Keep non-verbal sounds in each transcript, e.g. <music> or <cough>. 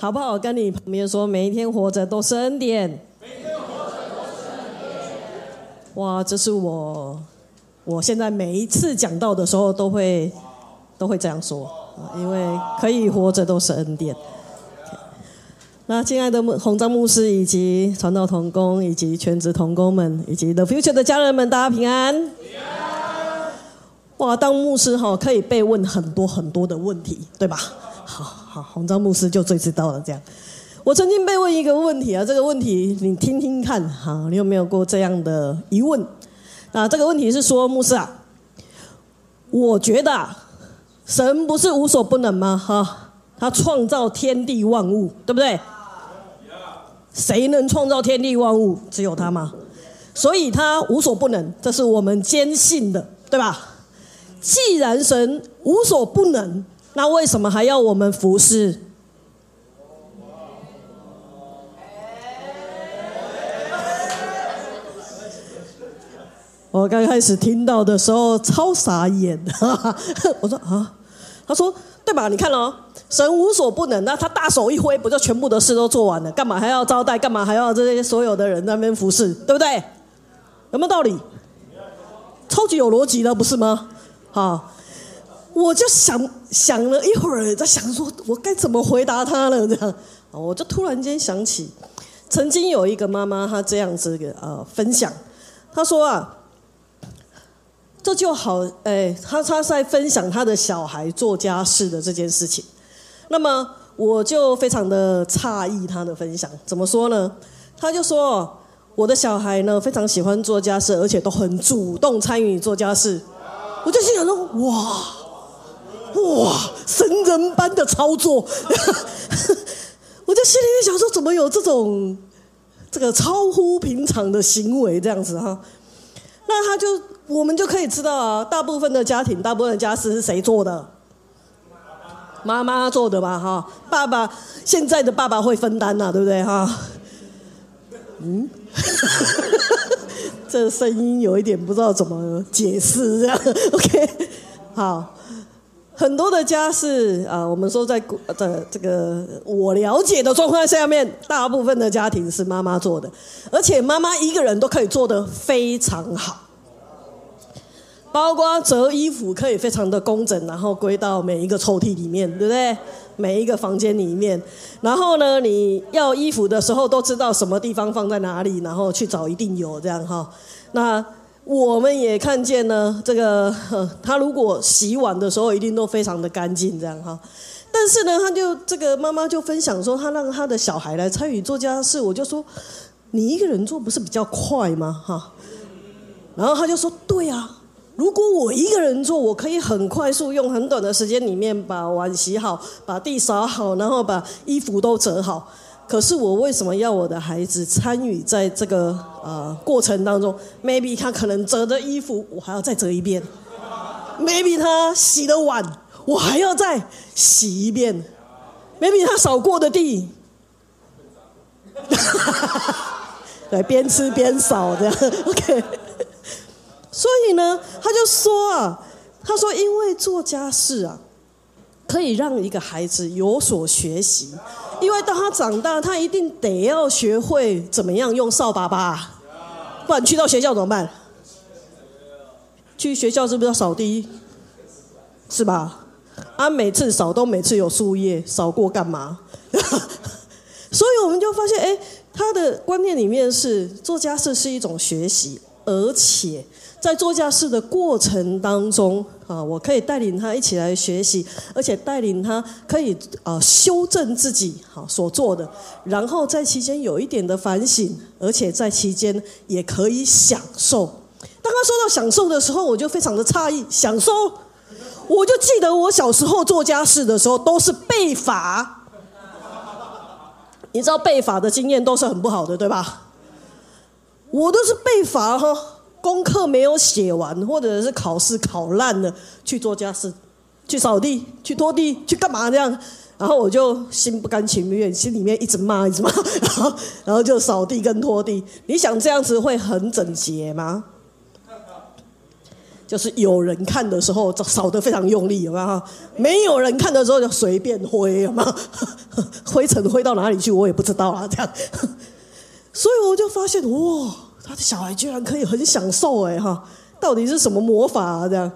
好不好？跟你旁边说，每一天活着都是恩典。哇，这是我，我现在每一次讲到的时候都会都会这样说，因为可以活着都是恩典。那亲爱的牧红章牧师以及传道同工以及全职同工们以及 The Future 的家人们，大家平安。平安。哇，当牧师哈可以被问很多很多的问题，对吧？好好，红章牧师就最知道了。这样，我曾经被问一个问题啊，这个问题你听听看哈，你有没有过这样的疑问？啊这个问题是说，牧师啊，我觉得啊神不是无所不能吗？哈，他创造天地万物，对不对？谁能创造天地万物？只有他吗？所以他无所不能，这是我们坚信的，对吧？既然神无所不能，那为什么还要我们服侍？我刚开始听到的时候超傻眼，<laughs> 我说啊，他说。对吧？你看哦，神无所不能，那他大手一挥，不就全部的事都做完了？干嘛还要招待？干嘛还要这些所有的人那边服侍？对不对？有没有道理？超级有逻辑的，不是吗？好，我就想想了一会儿，在想说我该怎么回答他了。这样，我就突然间想起，曾经有一个妈妈，她这样子的呃分享，她说啊。这就好，哎，她她在分享她的小孩做家事的这件事情，那么我就非常的诧异她的分享，怎么说呢？她就说我的小孩呢非常喜欢做家事，而且都很主动参与做家事，我就心想说哇哇神人般的操作，<laughs> 我就心里面想说怎么有这种这个超乎平常的行为这样子哈？那他就。我们就可以知道啊，大部分的家庭，大部分的家事是谁做的？妈妈做的吧，哈。爸爸现在的爸爸会分担呐，对不对，哈？嗯，<laughs> 这声音有一点不知道怎么解释，这样 OK？好，很多的家事啊，我们说在的这个我了解的状况下面，大部分的家庭是妈妈做的，而且妈妈一个人都可以做得非常好。包括折衣服可以非常的工整，然后归到每一个抽屉里面，对不对？每一个房间里面，然后呢，你要衣服的时候都知道什么地方放在哪里，然后去找一定有这样哈。那我们也看见呢，这个他如果洗碗的时候一定都非常的干净这样哈。但是呢，他就这个妈妈就分享说，他让他的小孩来参与做家事，我就说，你一个人做不是比较快吗？哈。然后他就说，对啊。如果我一个人做，我可以很快速用很短的时间里面把碗洗好，把地扫好，然后把衣服都折好。可是我为什么要我的孩子参与在这个呃过程当中？Maybe 他可能折的衣服我还要再折一遍，Maybe 他洗的碗我还要再洗一遍，Maybe 他扫过的地，<laughs> 对，边吃边扫这样，OK。所以呢，他就说啊，他说因为做家事啊，可以让一个孩子有所学习，因为当他长大，他一定得要学会怎么样用扫把把，不然去到学校怎么办？去学校是不是要扫地？是吧？啊，每次扫都每次有树叶，扫过干嘛？<laughs> 所以我们就发现，哎，他的观念里面是做家事是一种学习，而且。在做家事的过程当中，啊，我可以带领他一起来学习，而且带领他可以啊修正自己好所做的，然后在期间有一点的反省，而且在期间也可以享受。当他说到享受的时候，我就非常的诧异，享受，我就记得我小时候做家事的时候都是被罚，你知道被罚的经验都是很不好的，对吧？我都是被罚哈。功课没有写完，或者是考试考烂了，去做家事，去扫地，去拖地，去干嘛这样？然后我就心不甘情不愿，心里面一直骂，一直骂，然后然后就扫地跟拖地。你想这样子会很整洁吗？就是有人看的时候扫得非常用力，有没有？没有人看的时候就随便挥，有没有？灰尘挥到哪里去我也不知道啊，这样。<laughs> 所以我就发现，哇，他的小孩居然可以很享受哎哈，到底是什么魔法啊？这样，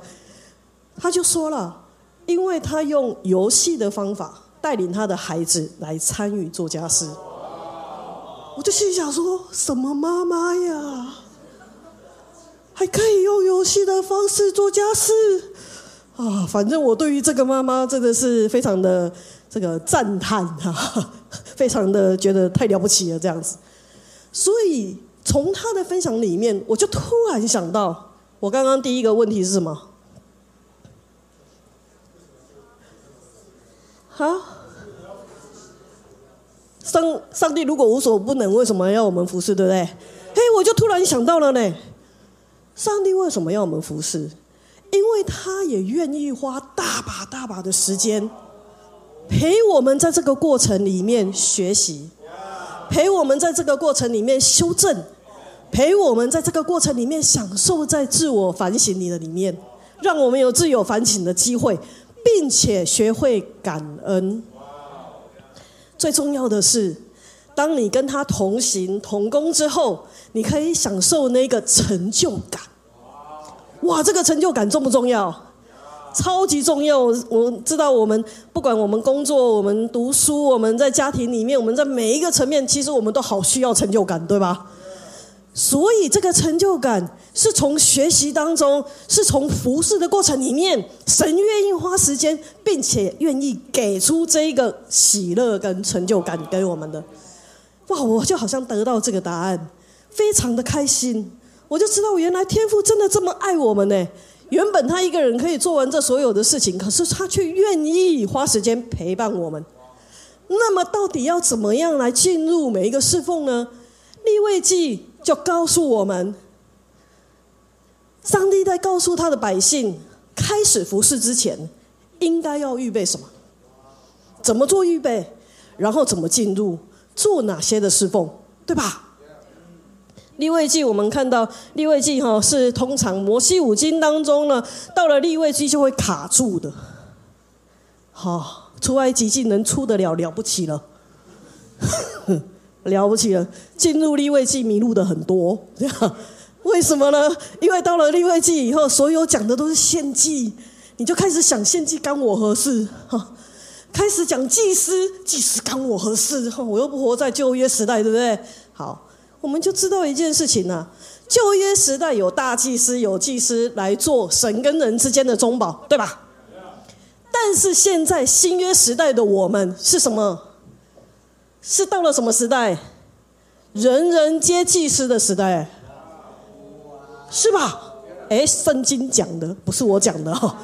他就说了，因为他用游戏的方法带领他的孩子来参与做家事。我就心想说，什么妈妈呀？还可以用游戏的方式做家事啊！反正我对于这个妈妈真的是非常的这个赞叹啊，非常的觉得太了不起了这样子。所以从他的分享里面，我就突然想到，我刚刚第一个问题是什么？好，上上帝如果无所不能，为什么要我们服侍？对不对？嘿，我就突然想到了呢。上帝为什么要我们服侍？因为他也愿意花大把大把的时间陪我们在这个过程里面学习，陪我们在这个过程里面修正，陪我们在这个过程里面享受在自我反省里的里面，让我们有自由反省的机会，并且学会感恩。最重要的是，当你跟他同行同工之后。你可以享受那个成就感，哇！这个成就感重不重要？超级重要！我知道，我们不管我们工作、我们读书、我们在家庭里面，我们在每一个层面，其实我们都好需要成就感，对吧？所以，这个成就感是从学习当中，是从服侍的过程里面，神愿意花时间，并且愿意给出这一个喜乐跟成就感给我们的。哇！我就好像得到这个答案。非常的开心，我就知道原来天父真的这么爱我们呢。原本他一个人可以做完这所有的事情，可是他却愿意花时间陪伴我们。那么到底要怎么样来进入每一个侍奉呢？立位记就告诉我们，上帝在告诉他的百姓，开始服侍之前，应该要预备什么？怎么做预备？然后怎么进入？做哪些的侍奉？对吧？立位记，我们看到立位记哈是通常摩西五经当中呢，到了立位记就会卡住的。好，出埃及记能出得了了不起了，<laughs> 了不起了。进入立位记迷路的很多，<laughs> 为什么呢？因为到了立位记以后，所有讲的都是献祭，你就开始想献祭干我何事？哈，开始讲祭司，祭司干我何事？我又不活在旧约时代，对不对？好。我们就知道一件事情呢，旧约时代有大祭司，有祭司来做神跟人之间的中保，对吧？但是现在新约时代的我们是什么？是到了什么时代？人人皆祭司的时代，是吧？哎，圣经讲的不是我讲的哈，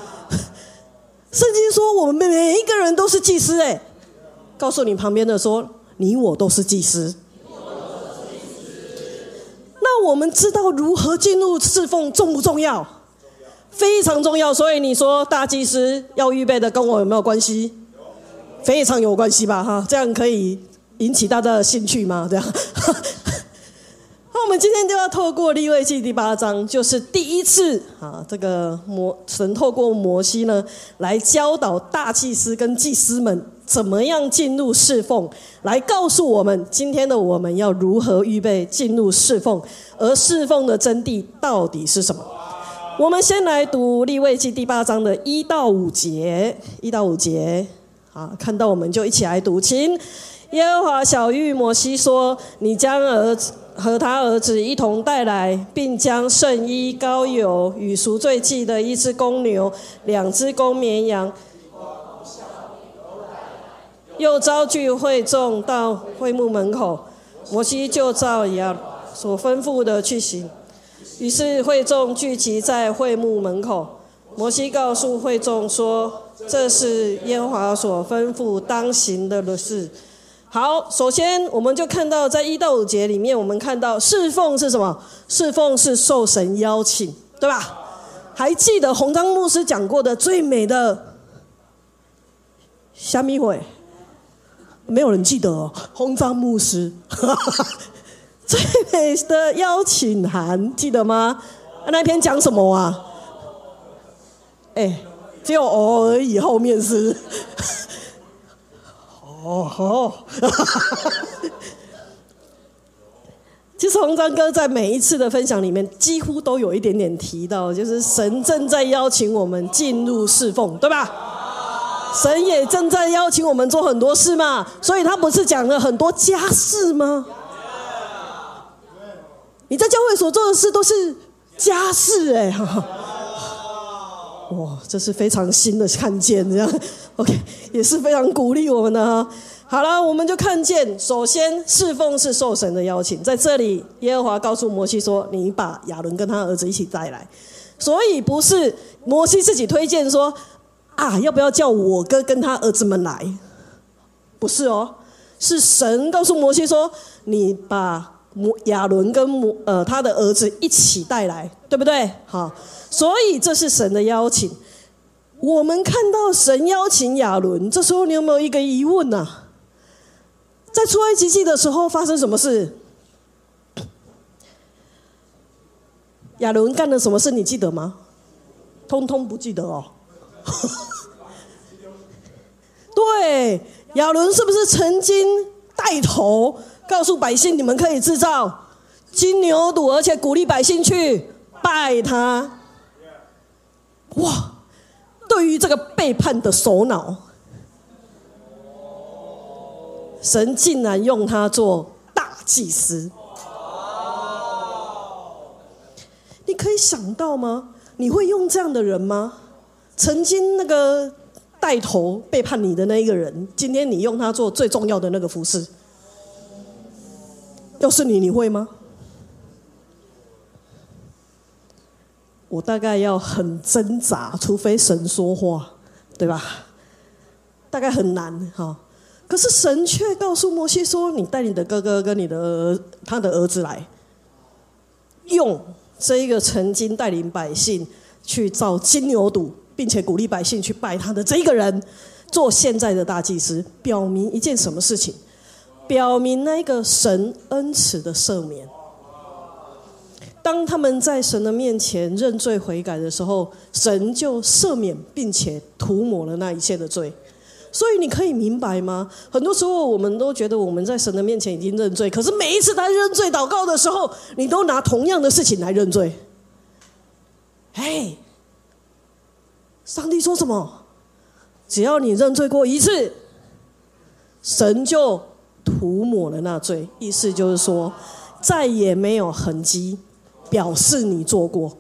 圣经说我们每一个人都是祭司，哎，告诉你旁边的说，你我都是祭司。那我们知道如何进入侍奉重不重要？非常重要。所以你说大祭司要预备的跟我有没有关系？非常有关系吧？哈，这样可以引起大家的兴趣吗？这样。<laughs> 那我们今天就要透过立位记第八章，就是第一次啊，这个摩神透过摩西呢，来教导大祭司跟祭司们。怎么样进入侍奉？来告诉我们，今天的我们要如何预备进入侍奉？而侍奉的真谛到底是什么？我们先来读立位记第八章的一到五节，一到五节。好，看到我们就一起来读。请耶和华小玉摩西说：“你将儿子和他儿子一同带来，并将圣衣、膏油与赎罪祭的一只公牛、两只公绵羊。”又召聚会众到会幕门口，摩西就照样所吩咐的去行。于是会众聚集在会幕门口，摩西告诉会众说：“这是耶和华所吩咐当行的事。”好，首先我们就看到在一到五节里面，我们看到侍奉是什么？侍奉是受神邀请，对吧？还记得红章牧师讲过的最美的虾米会？没有人记得哦，红章牧师 <laughs> 最美的邀请函记得吗？那篇讲什么啊？哎，只有哦而已，后面是。哦吼！其实洪章哥在每一次的分享里面，几乎都有一点点提到，就是神正在邀请我们进入侍奉，对吧？神也正在邀请我们做很多事嘛，所以他不是讲了很多家事吗？你在教会所做的事都是家事哎，<laughs> 哇，这是非常新的看见，这样 <laughs> OK 也是非常鼓励我们的哈。好了，我们就看见，首先侍奉是受神的邀请，在这里，耶和华告诉摩西说：“你把亚伦跟他儿子一起带来。”所以不是摩西自己推荐说：“啊，要不要叫我哥跟他儿子们来？”不是哦，是神告诉摩西说：“你把摩亚伦跟摩呃他的儿子一起带来，对不对？”好，所以这是神的邀请。我们看到神邀请亚伦，这时候你有没有一个疑问呢？在出埃及记的时候发生什么事？亚伦干了什么事？你记得吗？通通不记得哦。<laughs> 对，亚伦是不是曾经带头告诉百姓，你们可以制造金牛犊，而且鼓励百姓去拜他？哇！对于这个背叛的首脑。神竟然用他做大祭司，你可以想到吗？你会用这样的人吗？曾经那个带头背叛你的那一个人，今天你用他做最重要的那个服饰，要是你，你会吗？我大概要很挣扎，除非神说话，对吧？大概很难哈。可是神却告诉摩西说：“你带你的哥哥跟你的他的儿子来，用这一个曾经带领百姓去造金牛犊，并且鼓励百姓去拜他的这一个人，做现在的大祭司，表明一件什么事情？表明那个神恩慈的赦免。当他们在神的面前认罪悔改的时候，神就赦免，并且涂抹了那一切的罪。”所以你可以明白吗？很多时候我们都觉得我们在神的面前已经认罪，可是每一次他认罪祷告的时候，你都拿同样的事情来认罪。哎，上帝说什么？只要你认罪过一次，神就涂抹了那罪，意思就是说再也没有痕迹，表示你做过。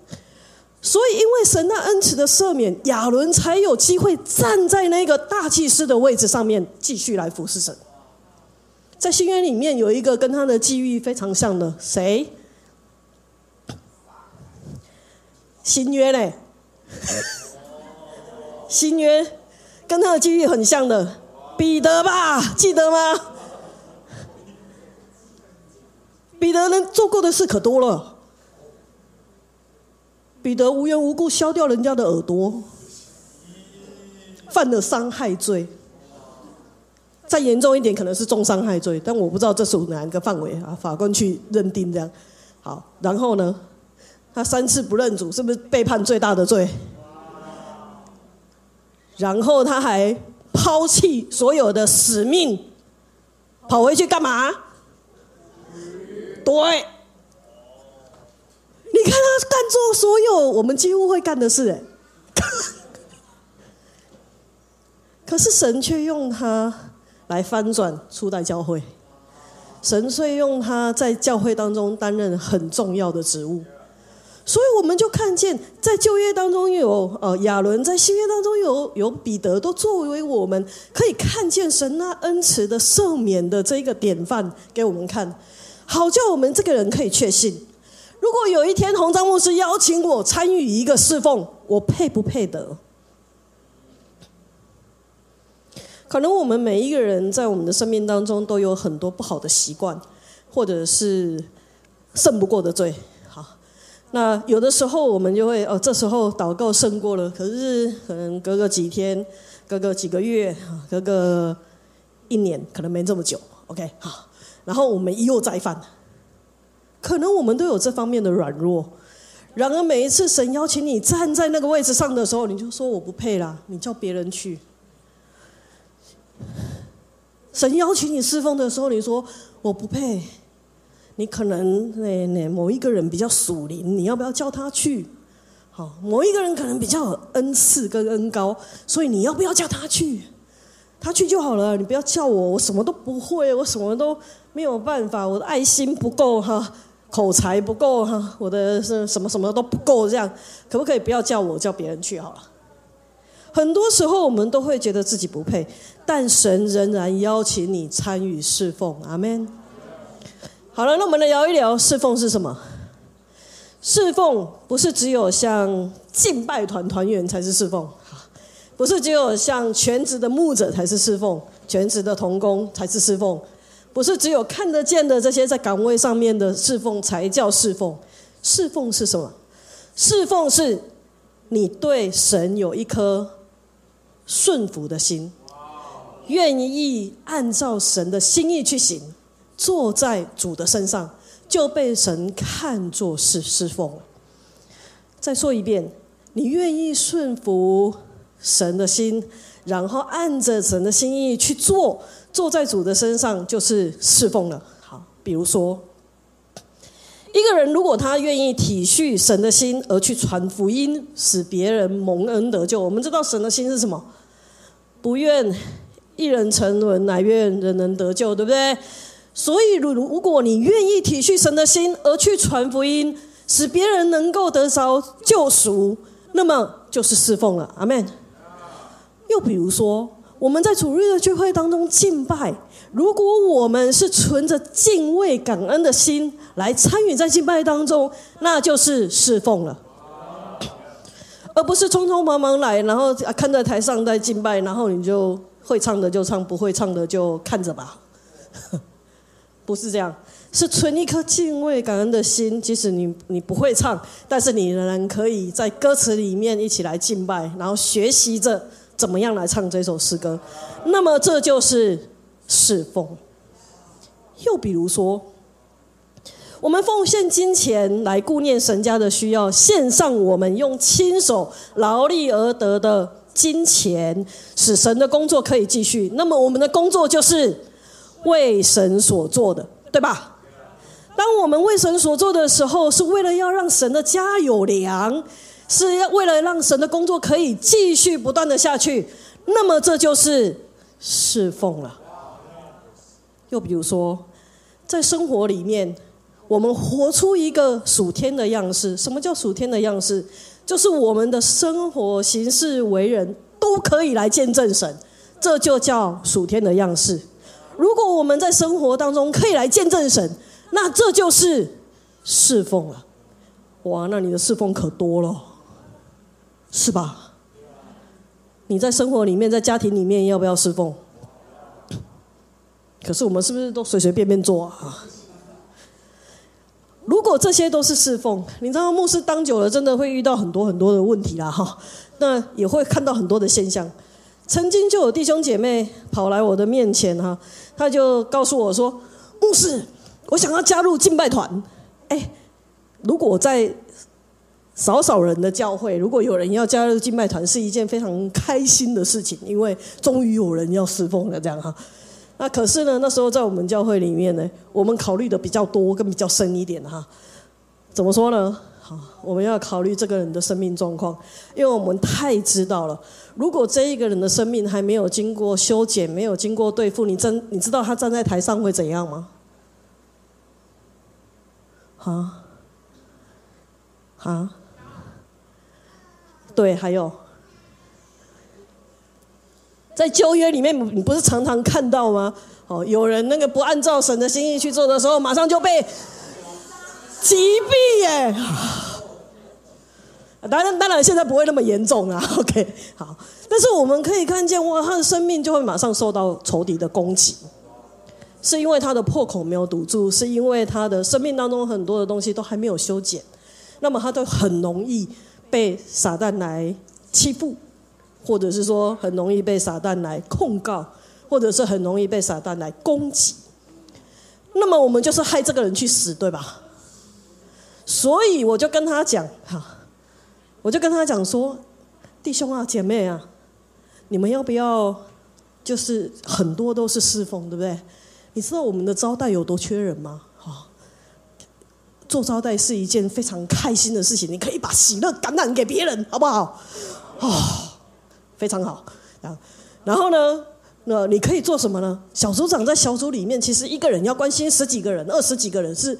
所以，因为神那恩慈的赦免，亚伦才有机会站在那个大祭司的位置上面，继续来服侍神。在新约里面有一个跟他的际遇非常像的，谁？新约嘞？新约跟他的际遇很像的，彼得吧？记得吗？彼得能做过的事可多了。彼得无缘无故削掉人家的耳朵，犯了伤害罪。再严重一点，可能是重伤害罪，但我不知道这属哪一个范围啊？法官去认定这样。好，然后呢，他三次不认主，是不是背叛最大的罪？然后他还抛弃所有的使命，跑回去干嘛？对。你看他干做所有我们几乎会干的事，哎，可是神却用他来翻转初代教会，神却用他在教会当中担任很重要的职务，所以我们就看见在旧约当中有呃亚伦，在新约当中有有彼得，都作为我们可以看见神那恩慈的赦免的这一个典范给我们看，好叫我们这个人可以确信。如果有一天洪章牧师邀请我参与一个侍奉，我配不配得？可能我们每一个人在我们的生命当中都有很多不好的习惯，或者是胜不过的罪。那有的时候我们就会哦，这时候祷告胜过了，可是可能隔个几天，隔个几个月，隔个一年，可能没这么久。OK，好，然后我们又再犯。可能我们都有这方面的软弱，然而每一次神邀请你站在那个位置上的时候，你就说我不配啦，你叫别人去。神邀请你侍奉的时候，你说我不配。你可能那那某一个人比较属灵，你要不要叫他去？好，某一个人可能比较有恩赐跟恩高，所以你要不要叫他去？他去就好了，你不要叫我，我什么都不会，我什么都没有办法，我的爱心不够哈，口才不够哈，我的是什么什么都不够，这样可不可以不要叫我，叫别人去好了？很多时候我们都会觉得自己不配，但神仍然邀请你参与侍奉，阿门。好了，那我们来聊一聊侍奉是什么？侍奉不是只有像敬拜团团员才是侍奉，不是只有像全职的牧者才是侍奉，全职的童工才是侍奉，不是只有看得见的这些在岗位上面的侍奉才叫侍奉。侍奉是什么？侍奉是你对神有一颗顺服的心，愿意按照神的心意去行。坐在主的身上，就被神看作是侍奉。再说一遍，你愿意顺服神的心，然后按着神的心意去做，坐在主的身上就是侍奉了。好，比如说，一个人如果他愿意体恤神的心而去传福音，使别人蒙恩得救，我们知道神的心是什么？不愿一人沉沦，乃愿人人得救，对不对？所以，如如果你愿意体恤神的心而去传福音，使别人能够得着救赎，那么就是侍奉了。阿门。又比如说，我们在主日的聚会当中敬拜，如果我们是存着敬畏感恩的心来参与在敬拜当中，那就是侍奉了，而不是匆匆忙忙来，然后看在台上在敬拜，然后你就会唱的就唱，不会唱的就看着吧。不是这样，是存一颗敬畏感恩的心。即使你你不会唱，但是你仍然可以在歌词里面一起来敬拜，然后学习着怎么样来唱这首诗歌。那么这就是侍奉。又比如说，我们奉献金钱来顾念神家的需要，献上我们用亲手劳力而得的金钱，使神的工作可以继续。那么我们的工作就是。为神所做的，对吧？当我们为神所做的时候，是为了要让神的家有粮，是要为了让神的工作可以继续不断的下去。那么这就是侍奉了。又比如说，在生活里面，我们活出一个属天的样式。什么叫属天的样式？就是我们的生活、行事、为人，都可以来见证神。这就叫属天的样式。如果我们在生活当中可以来见证神，那这就是侍奉了。哇，那你的侍奉可多了，是吧？你在生活里面，在家庭里面要不要侍奉？可是我们是不是都随随便便做啊？如果这些都是侍奉，你知道牧师当久了，真的会遇到很多很多的问题啦，哈。那也会看到很多的现象。曾经就有弟兄姐妹跑来我的面前哈。他就告诉我说：“牧师，我想要加入敬拜团。哎，如果在少少人的教会，如果有人要加入敬拜团，是一件非常开心的事情，因为终于有人要侍奉了，这样哈。那可是呢，那时候在我们教会里面呢，我们考虑的比较多，跟比较深一点哈。怎么说呢？好，我们要考虑这个人的生命状况，因为我们太知道了。”如果这一个人的生命还没有经过修剪，没有经过对付，你真你知道他站在台上会怎样吗？啊啊，对，还有在旧约里面，你不是常常看到吗？哦，有人那个不按照神的心意去做的时候，马上就被疾病耶。当然，当然，现在不会那么严重啊。<laughs> OK，好，但是我们可以看见，哇，他的生命就会马上受到仇敌的攻击，是因为他的破口没有堵住，是因为他的生命当中很多的东西都还没有修剪，那么他都很容易被撒旦来欺负，或者是说很容易被撒旦来控告，或者是很容易被撒旦来攻击。那么我们就是害这个人去死，对吧？所以我就跟他讲，哈，我就跟他讲说，弟兄啊，姐妹啊，你们要不要？就是很多都是侍奉，对不对？你知道我们的招待有多缺人吗？哈，做招待是一件非常开心的事情，你可以把喜乐感染给别人，好不好？哦，非常好。然，然后呢？那你可以做什么呢？小组长在小组里面，其实一个人要关心十几个人、二十几个人是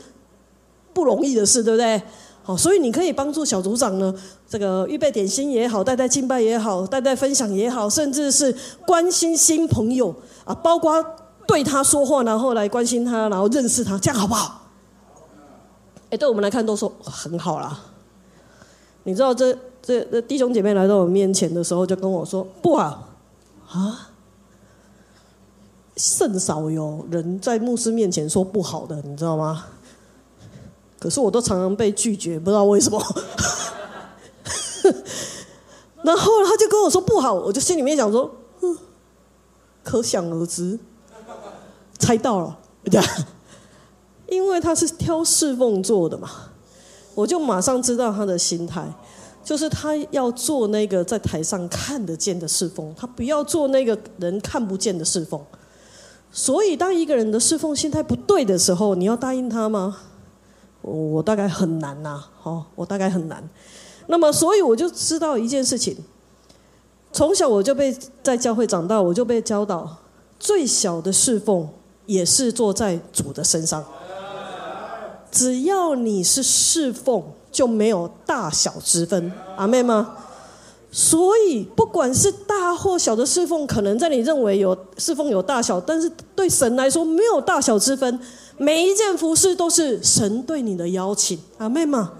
不容易的事，对不对？好，所以你可以帮助小组长呢，这个预备点心也好，带带敬拜也好，带带分享也好，甚至是关心新朋友啊，包括对他说话，然后来关心他，然后认识他，这样好不好？哎，对我们来看都说很好啦。你知道这这这弟兄姐妹来到我面前的时候，就跟我说不好啊，甚少有人在牧师面前说不好的，你知道吗？可是我都常常被拒绝，不知道为什么。<laughs> 然后他就跟我说不好，我就心里面想说，嗯可想而知，猜到了，对 <laughs> 因为他是挑侍奉做的嘛，我就马上知道他的心态，就是他要做那个在台上看得见的侍奉，他不要做那个人看不见的侍奉。所以，当一个人的侍奉心态不对的时候，你要答应他吗？我大概很难呐，好，我大概很难。那么，所以我就知道一件事情：从小我就被在教会长大，我就被教导，最小的侍奉也是坐在主的身上。只要你是侍奉，就没有大小之分，阿妹吗？所以，不管是大或小的侍奉，可能在你认为有侍奉有大小，但是对神来说没有大小之分。每一件服饰都是神对你的邀请，阿妹吗？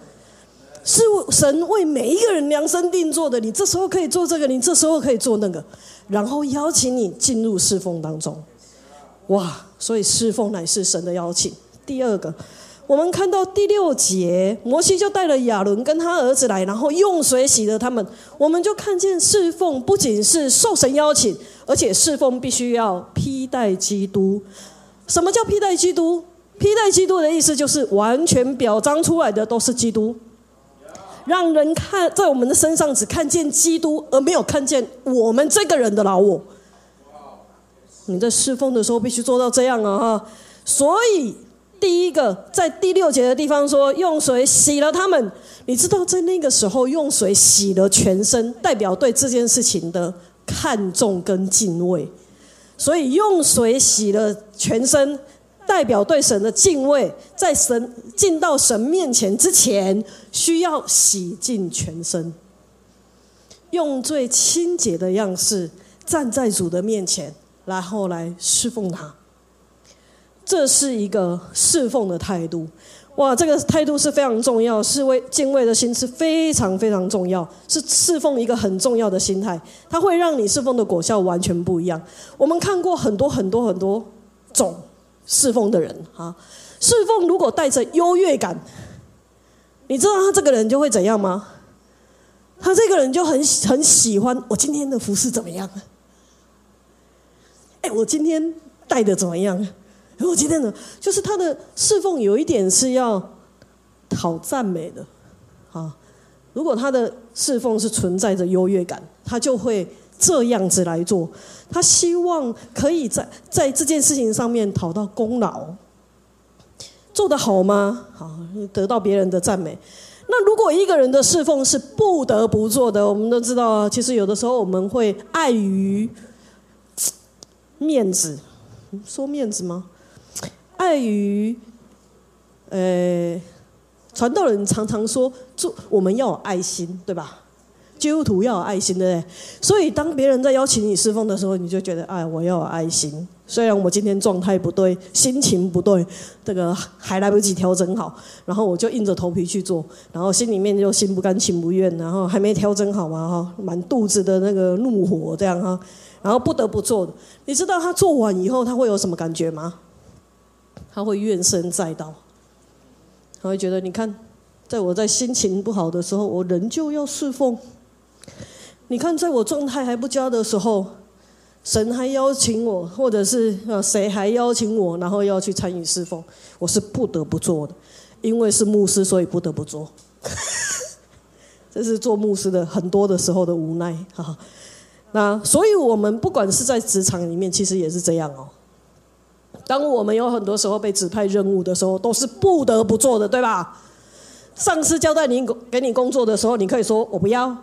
是神为每一个人量身定做的。你这时候可以做这个，你这时候可以做那个，然后邀请你进入侍奉当中。哇！所以侍奉乃是神的邀请。第二个，我们看到第六节，摩西就带了亚伦跟他儿子来，然后用水洗了他们。我们就看见侍奉不仅是受神邀请，而且侍奉必须要披戴基督。什么叫披戴基督？披戴基督的意思就是完全表彰出来的都是基督，让人看在我们的身上只看见基督，而没有看见我们这个人的老我。你在侍奉的时候必须做到这样啊！哈，所以第一个在第六节的地方说用水洗了他们，你知道在那个时候用水洗了全身，代表对这件事情的看重跟敬畏。所以用水洗了全身，代表对神的敬畏。在神进到神面前之前，需要洗净全身，用最清洁的样式站在主的面前，然后来侍奉他。这是一个侍奉的态度。哇，这个态度是非常重要，是为敬畏的心是非常非常重要，是侍奉一个很重要的心态，它会让你侍奉的果效完全不一样。我们看过很多很多很多种侍奉的人啊，侍奉如果带着优越感，你知道他这个人就会怎样吗？他这个人就很很喜欢我今天的服饰怎么样？哎，我今天带的怎么样？我今天呢，就是他的侍奉有一点是要讨赞美的，啊，如果他的侍奉是存在着优越感，他就会这样子来做。他希望可以在在这件事情上面讨到功劳，做得好吗？好，得到别人的赞美。那如果一个人的侍奉是不得不做的，我们都知道啊，其实有的时候我们会碍于面子，说面子吗？碍于，呃，传道人常常说，做我们要有爱心，对吧？基督徒要有爱心，对不对？所以当别人在邀请你侍奉的时候，你就觉得，哎，我要有爱心。虽然我今天状态不对，心情不对，这个还来不及调整好，然后我就硬着头皮去做，然后心里面就心不甘情不愿，然后还没调整好嘛，哈，满肚子的那个怒火这样哈，然后不得不做。你知道他做完以后，他会有什么感觉吗？他会怨声载道，他会觉得，你看，在我在心情不好的时候，我仍旧要侍奉；你看，在我状态还不佳的时候，神还邀请我，或者是呃谁还邀请我，然后要去参与侍奉，我是不得不做的。因为是牧师，所以不得不做。<laughs> 这是做牧师的很多的时候的无奈哈。那所以我们不管是在职场里面，其实也是这样哦。当我们有很多时候被指派任务的时候，都是不得不做的，对吧？上司交代你给你工作的时候，你可以说我不要。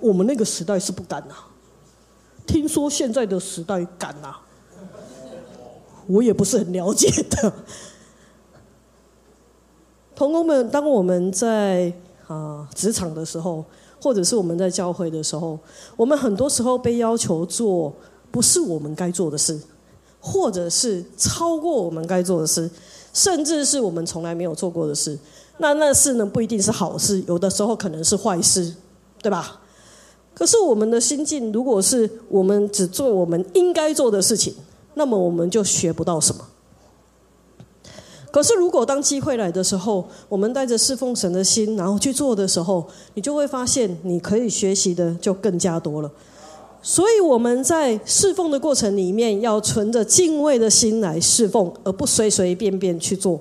我们那个时代是不敢呐，听说现在的时代敢呐，我也不是很了解的。同工们，当我们在啊职场的时候，或者是我们在教会的时候，我们很多时候被要求做不是我们该做的事，或者是超过我们该做的事，甚至是我们从来没有做过的事。那那事呢，不一定是好事，有的时候可能是坏事，对吧？可是我们的心境，如果是我们只做我们应该做的事情，那么我们就学不到什么。可是，如果当机会来的时候，我们带着侍奉神的心，然后去做的时候，你就会发现，你可以学习的就更加多了。所以，我们在侍奉的过程里面，要存着敬畏的心来侍奉，而不随随便便去做。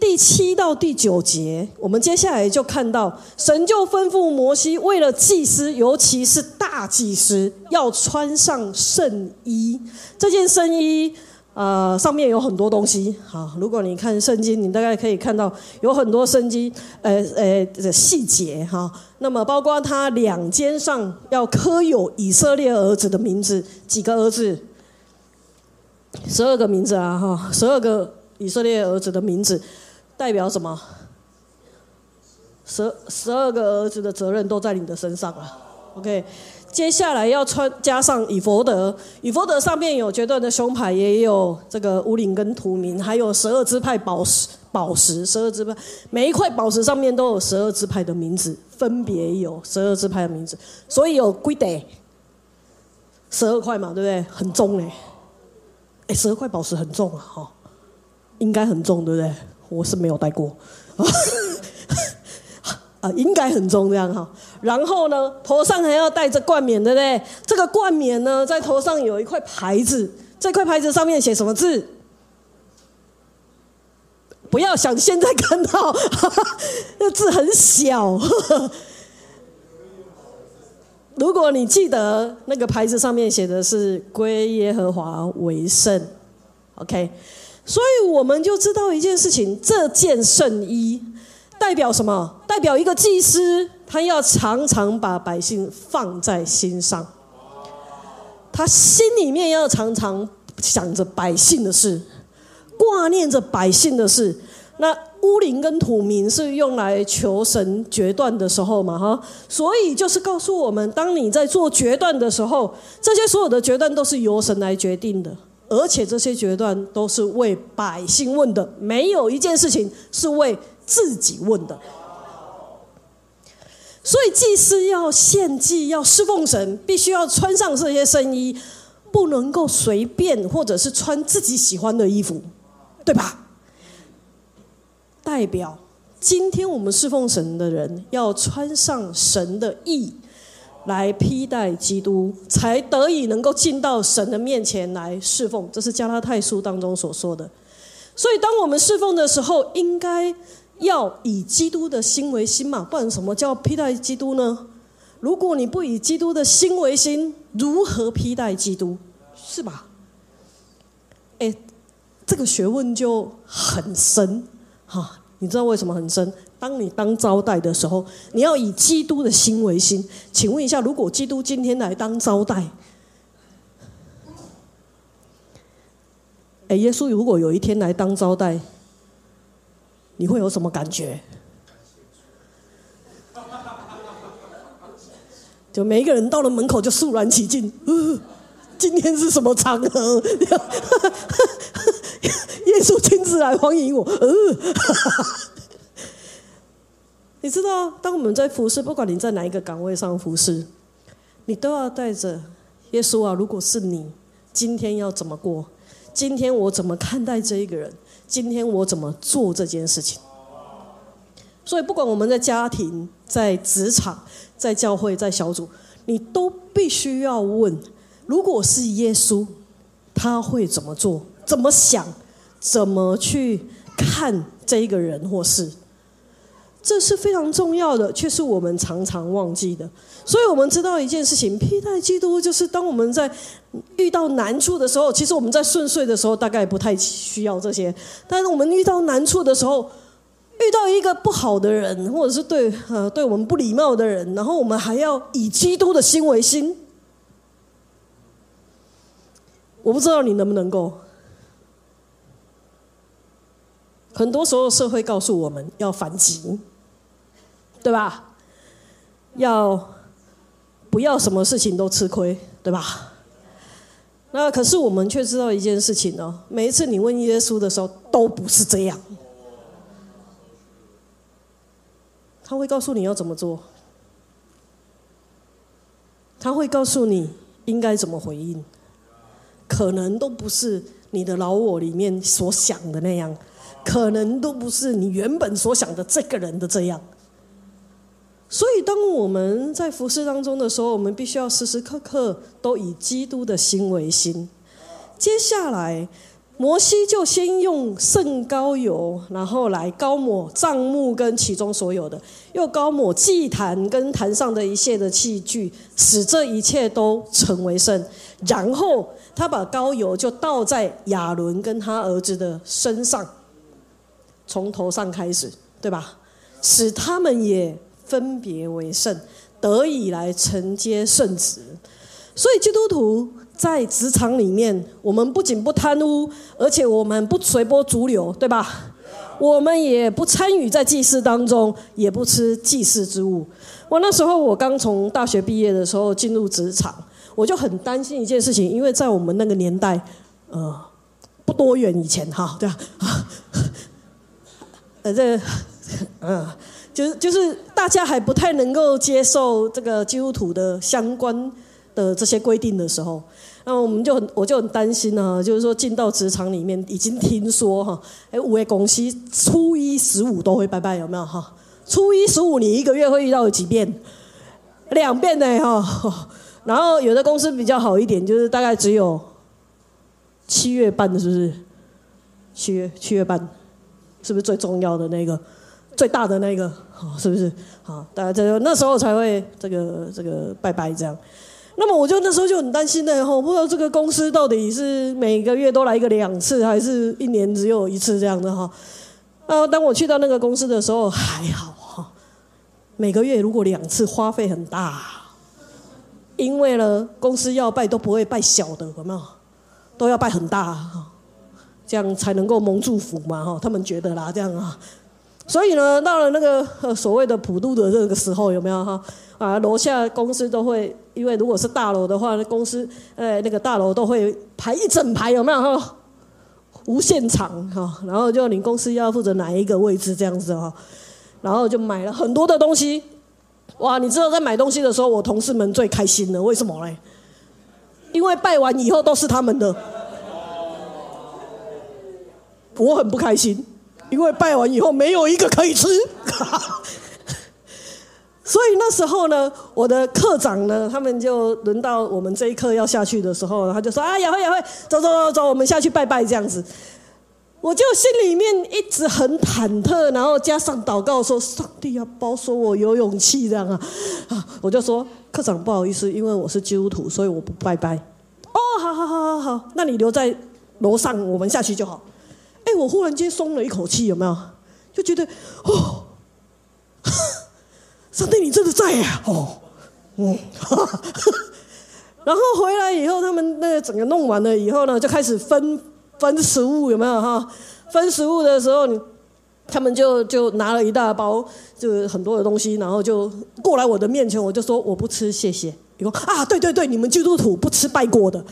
第七到第九节，我们接下来就看到，神就吩咐摩西，为了祭司，尤其是大祭司，要穿上圣衣。这件圣衣。呃，上面有很多东西。好，如果你看圣经，你大概可以看到有很多圣经，呃呃的细节哈。那么，包括他两肩上要刻有以色列儿子的名字，几个儿子？十二个名字啊，哈，十二个以色列儿子的名字，代表什么？十十二个儿子的责任都在你的身上了。OK。接下来要穿加上以佛德，以佛德上面有决断的胸牌，也有这个乌领跟图名，还有十二支派宝石，宝石十二支派，每一块宝石上面都有十二支派的名字，分别有十二支派的名字，所以有贵得十二块嘛，对不对？很重嘞，哎，十二块宝石很重啊，哈，应该很重，对不对？我是没有带过。应该很重这样哈，然后呢，头上还要戴着冠冕，对不对？这个冠冕呢，在头上有一块牌子，这块牌子上面写什么字？不要想现在看到，<laughs> 那字很小。<laughs> 如果你记得那个牌子上面写的是“归耶和华为圣 ”，OK，所以我们就知道一件事情：这件圣衣。代表什么？代表一个祭司，他要常常把百姓放在心上，他心里面要常常想着百姓的事，挂念着百姓的事。那乌灵跟土民是用来求神决断的时候嘛？哈，所以就是告诉我们，当你在做决断的时候，这些所有的决断都是由神来决定的，而且这些决断都是为百姓问的，没有一件事情是为。自己问的，所以祭司要献祭、要侍奉神，必须要穿上这些圣衣，不能够随便或者是穿自己喜欢的衣服，对吧？代表今天我们侍奉神的人要穿上神的义来披戴基督，才得以能够进到神的面前来侍奉。这是加拉太书当中所说的。所以，当我们侍奉的时候，应该。要以基督的心为心嘛，不然什么叫披戴基督呢？如果你不以基督的心为心，如何披戴基督？是吧？哎，这个学问就很深哈。你知道为什么很深？当你当招待的时候，你要以基督的心为心。请问一下，如果基督今天来当招待，哎，耶稣如果有一天来当招待？你会有什么感觉？就每一个人到了门口就肃然起敬。今天是什么场合？<laughs> 耶稣亲自来欢迎我。<laughs> 你知道，当我们在服侍，不管你在哪一个岗位上服侍，你都要带着耶稣啊！如果是你，今天要怎么过？今天我怎么看待这一个人？今天我怎么做这件事情？所以，不管我们在家庭、在职场、在教会、在小组，你都必须要问：如果是耶稣，他会怎么做？怎么想？怎么去看这一个人或事。这是非常重要的，却是我们常常忘记的。所以我们知道一件事情：批戴基督，就是当我们在遇到难处的时候，其实我们在顺遂的时候大概不太需要这些，但是我们遇到难处的时候，遇到一个不好的人，或者是对呃对我们不礼貌的人，然后我们还要以基督的心为心。我不知道你能不能够。很多时候社会告诉我们要反击。对吧？要不要什么事情都吃亏，对吧？那可是我们却知道一件事情哦，每一次你问耶稣的时候，都不是这样。他会告诉你要怎么做，他会告诉你应该怎么回应，可能都不是你的老我里面所想的那样，可能都不是你原本所想的这个人的这样。所以，当我们在服侍当中的时候，我们必须要时时刻刻都以基督的心为心。接下来，摩西就先用圣膏油，然后来膏抹帐幕跟其中所有的，又膏抹祭坛跟坛上的一切的器具，使这一切都成为圣。然后，他把膏油就倒在亚伦跟他儿子的身上，从头上开始，对吧？使他们也。<sniffs> 分别为圣，得以来承接圣职。所以基督徒在职场里面，我们不仅不贪污，而且我们不随波逐流，对吧？我们也不参与在祭祀当中，也不吃祭祀之物。我那时候我刚从大学毕业的时候进入职场，我就很担心一件事情，因为在我们那个年代，呃，不多远以前哈，对啊，<laughs> 呃，这，嗯。就是就是大家还不太能够接受这个基督徒的相关的这些规定的时候，那我们就很我就很担心呢，就是说进到职场里面，已经听说哈，哎五位公司初一十五都会拜拜，有没有哈？初一十五你一个月会遇到几遍？两遍呢哈。<laughs> 然后有的公司比较好一点，就是大概只有七月半，是不是？七月七月半，是不是最重要的那个？最大的那个，好，是不是？好，大家这那时候才会这个这个拜拜这样。那么我就那时候就很担心的哈，不知道这个公司到底是每个月都来一个两次，还是一年只有一次这样的哈。啊，当我去到那个公司的时候还好哈，每个月如果两次花费很大，因为呢公司要拜都不会拜小的，有没有？都要拜很大哈，这样才能够蒙祝福嘛哈，他们觉得啦这样啊。所以呢，到了那个所谓的普渡的这个时候，有没有哈？啊，楼下公司都会，因为如果是大楼的话，公司呃那个大楼都会排一整排，有没有哈？无限长哈，然后就你公司要负责哪一个位置这样子哈，然后就买了很多的东西。哇，你知道在买东西的时候，我同事们最开心了，为什么嘞？因为拜完以后都是他们的，我很不开心。因为拜完以后没有一个可以吃，<laughs> 所以那时候呢，我的课长呢，他们就轮到我们这一课要下去的时候，他就说：“啊，雅慧雅慧，走走走走，我们下去拜拜这样子。”我就心里面一直很忐忑，然后加上祷告说：“上帝要保守我有勇气这样啊！”啊，我就说：“课长不好意思，因为我是基督徒，所以我不拜拜。”哦，好好好好好，那你留在楼上，我们下去就好。哎，我忽然间松了一口气，有没有？就觉得哦，<laughs> 上帝，你真的在呀！哦，嗯，<laughs> 然后回来以后，他们那个整个弄完了以后呢，就开始分分食物，有没有哈？分食物的时候，你他们就就拿了一大包，就是很多的东西，然后就过来我的面前，我就说我不吃，谢谢。你说啊，对对对，你们基督徒不吃拜过的，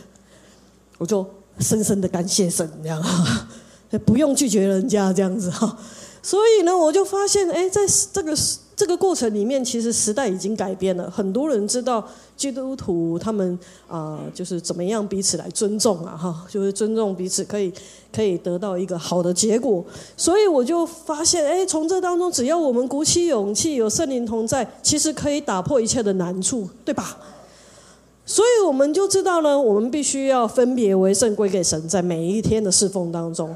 我就深深的感谢神，这样。不用拒绝人家这样子哈，所以呢，我就发现，哎，在这个这个过程里面，其实时代已经改变了。很多人知道基督徒他们啊，就是怎么样彼此来尊重啊，哈，就是尊重彼此，可以可以得到一个好的结果。所以我就发现，哎，从这当中，只要我们鼓起勇气，有圣灵同在，其实可以打破一切的难处，对吧？所以我们就知道呢，我们必须要分别为圣归给神，在每一天的侍奉当中。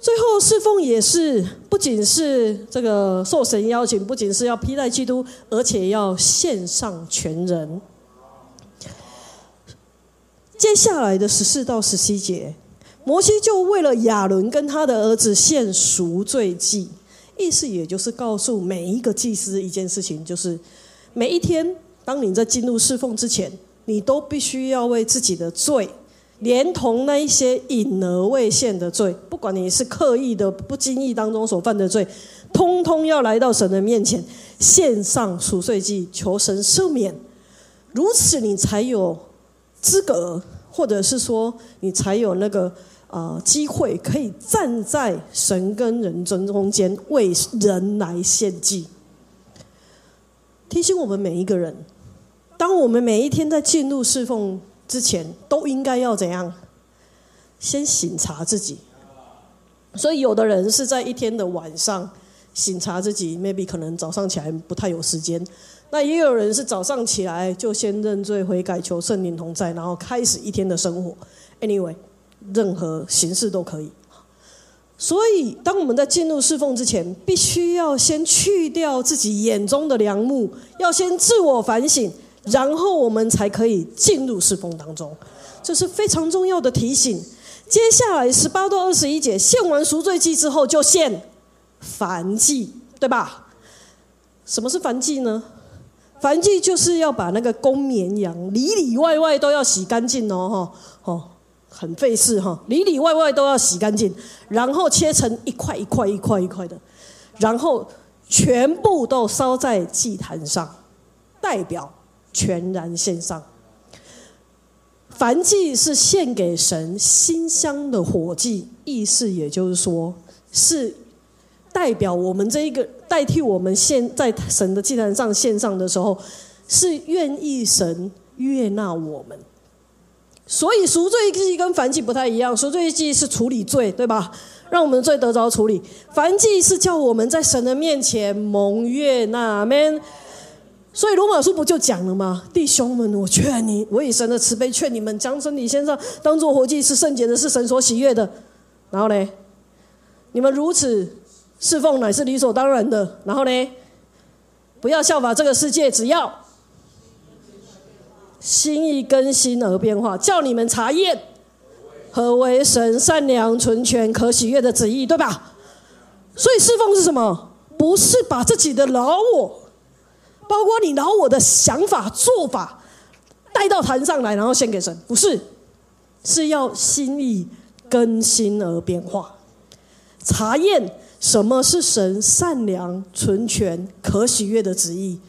最后侍奉也是不仅是这个受神邀请，不仅是要披戴基督，而且要献上全人。接下来的十四到十七节，摩西就为了亚伦跟他的儿子献赎罪祭，意思也就是告诉每一个祭司一件事情，就是每一天当你在进入侍奉之前，你都必须要为自己的罪。连同那一些隐而未现的罪，不管你是刻意的、不经意当中所犯的罪，通通要来到神的面前，献上赎罪祭，求神赦免。如此，你才有资格，或者是说，你才有那个啊机会，可以站在神跟人中中间，为人来献祭。提醒我们每一个人，当我们每一天在进入侍奉。之前都应该要怎样？先醒察自己。所以有的人是在一天的晚上醒察自己，maybe 可能早上起来不太有时间。那也有人是早上起来就先认罪悔改，求圣灵同在，然后开始一天的生活。Anyway，任何形式都可以。所以，当我们在进入侍奉之前，必须要先去掉自己眼中的良木，要先自我反省。然后我们才可以进入侍奉当中，这是非常重要的提醒。接下来十八到二十一节，献完赎罪祭之后，就献燔祭，对吧？什么是燔祭呢？燔祭就是要把那个公绵羊里里外外都要洗干净哦，哈，哦，很费事哈，里里外外都要洗干净，然后切成一块一块一块一块的，然后全部都烧在祭坛上，代表。全然献上，燔祭是献给神馨香的火祭，意思也就是说，是代表我们这一个代替我们献在神的祭坛上献上的时候，是愿意神悦纳我们。所以赎罪祭跟燔祭不太一样，赎罪祭是处理罪，对吧？让我们的罪得着处理。燔祭是叫我们在神的面前蒙悦纳阿。所以罗马书不就讲了吗？弟兄们，我劝你，我以神的慈悲劝你们，将身体献上，当做活祭，是圣洁的，是神所喜悦的。然后呢，你们如此侍奉，乃是理所当然的。然后呢，不要效法这个世界，只要心意更新而变化，叫你们查验何为神善良、纯全、可喜悦的旨意，对吧？所以侍奉是什么？不是把自己的老我。包括你拿我的想法做法带到坛上来，然后献给神，不是，是要心意更新而变化，查验什么是神善良、纯全、可喜悦的旨意。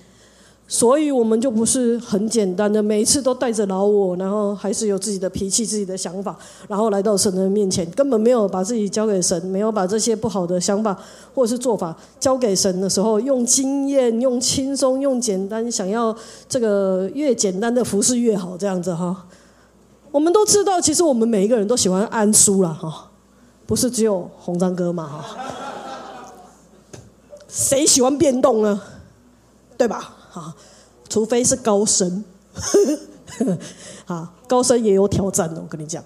所以我们就不是很简单的，每一次都带着老我，然后还是有自己的脾气、自己的想法，然后来到神的面前，根本没有把自己交给神，没有把这些不好的想法或者是做法交给神的时候，用经验、用轻松、用简单，想要这个越简单的服饰越好，这样子哈。我们都知道，其实我们每一个人都喜欢安舒了哈，不是只有红章哥嘛哈？谁喜欢变动呢？对吧？啊，除非是高深，啊，高深也有挑战的。我跟你讲，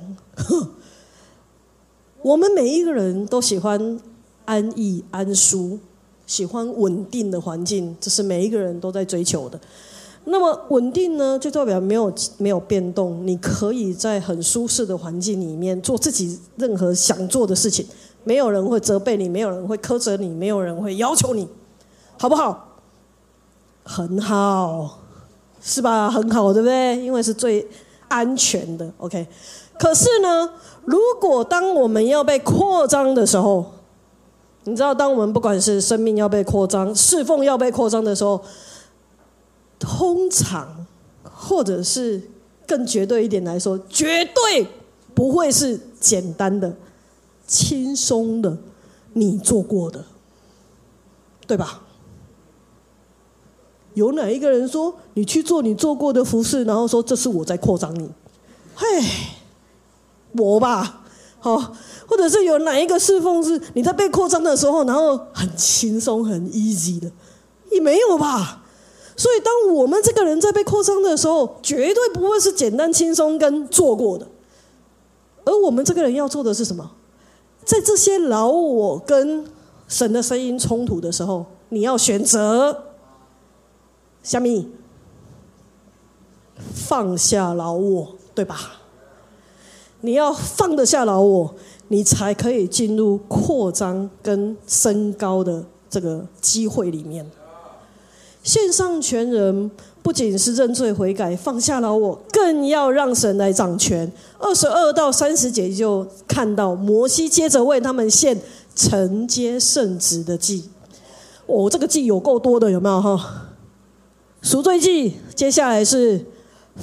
我们每一个人都喜欢安逸安舒，喜欢稳定的环境，这是每一个人都在追求的。那么稳定呢，就代表没有没有变动，你可以在很舒适的环境里面做自己任何想做的事情，没有人会责备你，没有人会苛责你，没有人会要求你，好不好？很好，是吧？很好，对不对？因为是最安全的。OK，可是呢，如果当我们要被扩张的时候，你知道，当我们不管是生命要被扩张、侍奉要被扩张的时候，通常或者是更绝对一点来说，绝对不会是简单的、轻松的，你做过的，对吧？有哪一个人说你去做你做过的服饰，然后说这是我在扩张你？嘿，我吧，好，或者是有哪一个侍奉是你在被扩张的时候，然后很轻松很 easy 的？也没有吧。所以当我们这个人在被扩张的时候，绝对不会是简单轻松跟做过的。而我们这个人要做的是什么？在这些老我跟神的声音冲突的时候，你要选择，虾米？放下老我，对吧？你要放得下老我，你才可以进入扩张跟升高的这个机会里面。线上全人不仅是认罪悔改，放下老我，更要让神来掌权。二十二到三十节就看到摩西接着为他们献承接圣旨的祭。哦，这个祭有够多的，有没有哈？赎罪祭，接下来是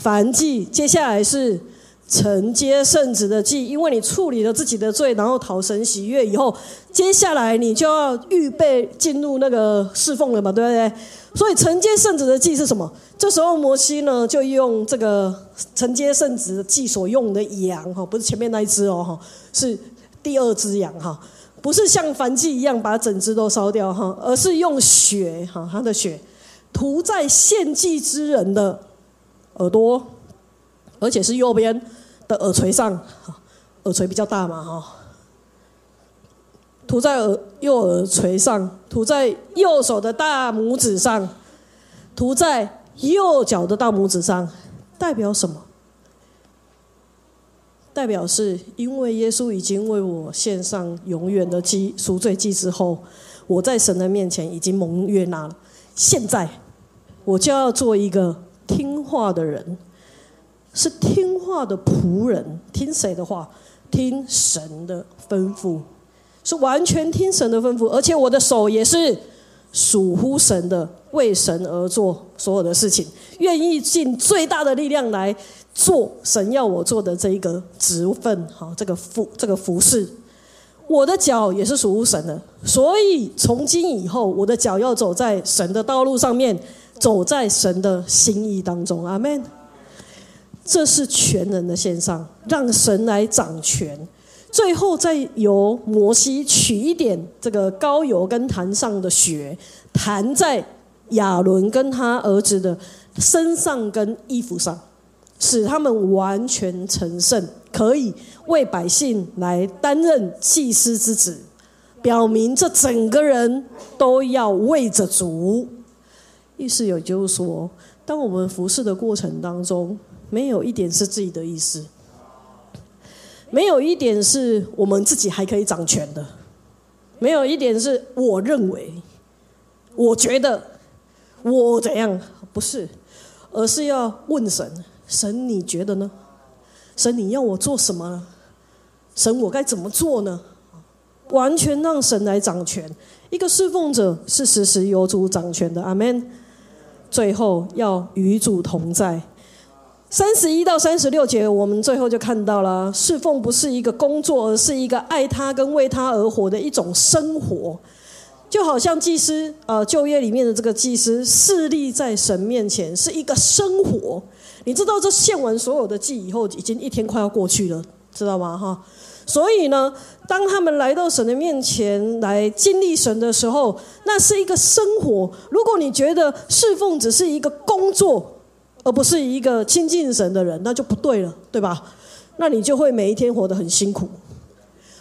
燔祭，接下来是。承接圣旨的祭，因为你处理了自己的罪，然后讨神喜悦以后，接下来你就要预备进入那个侍奉了嘛，对不对？所以承接圣旨的祭是什么？这时候摩西呢，就用这个承接圣旨的祭所用的羊哈，不是前面那一只哦哈，是第二只羊哈，不是像燔祭一样把整只都烧掉哈，而是用血哈，他的血涂在献祭之人的耳朵，而且是右边。的耳垂上，耳垂比较大嘛，哈，涂在耳右耳垂上，涂在右手的大拇指上，涂在右脚的大拇指上，代表什么？代表是因为耶稣已经为我献上永远的祭赎罪祭之后，我在神的面前已经蒙悦纳了。现在我就要做一个听话的人。是听话的仆人，听谁的话？听神的吩咐，是完全听神的吩咐。而且我的手也是属乎神的，为神而做所有的事情，愿意尽最大的力量来做神要我做的这一个职分。好，这个服这个服饰，我的脚也是属乎神的，所以从今以后，我的脚要走在神的道路上面，走在神的心意当中。阿门。这是全人的线上，让神来掌权，最后再由摩西取一点这个膏油跟坛上的血，弹在亚伦跟他儿子的身上跟衣服上，使他们完全成圣，可以为百姓来担任祭司之子，表明这整个人都要为着主。意思也就是说，当我们服侍的过程当中。没有一点是自己的意思，没有一点是我们自己还可以掌权的，没有一点是我认为、我觉得、我怎样，不是，而是要问神：神你觉得呢？神你要我做什么？神我该怎么做呢？完全让神来掌权。一个侍奉者是时时有主掌权的，阿门。最后要与主同在。三十一到三十六节，我们最后就看到了，侍奉不是一个工作，而是一个爱他跟为他而活的一种生活。就好像祭司，呃，旧约里面的这个祭司，侍立在神面前，是一个生活。你知道，这献完所有的祭以后，已经一天快要过去了，知道吗？哈，所以呢，当他们来到神的面前来经历神的时候，那是一个生活。如果你觉得侍奉只是一个工作，而不是一个亲近神的人，那就不对了，对吧？那你就会每一天活得很辛苦。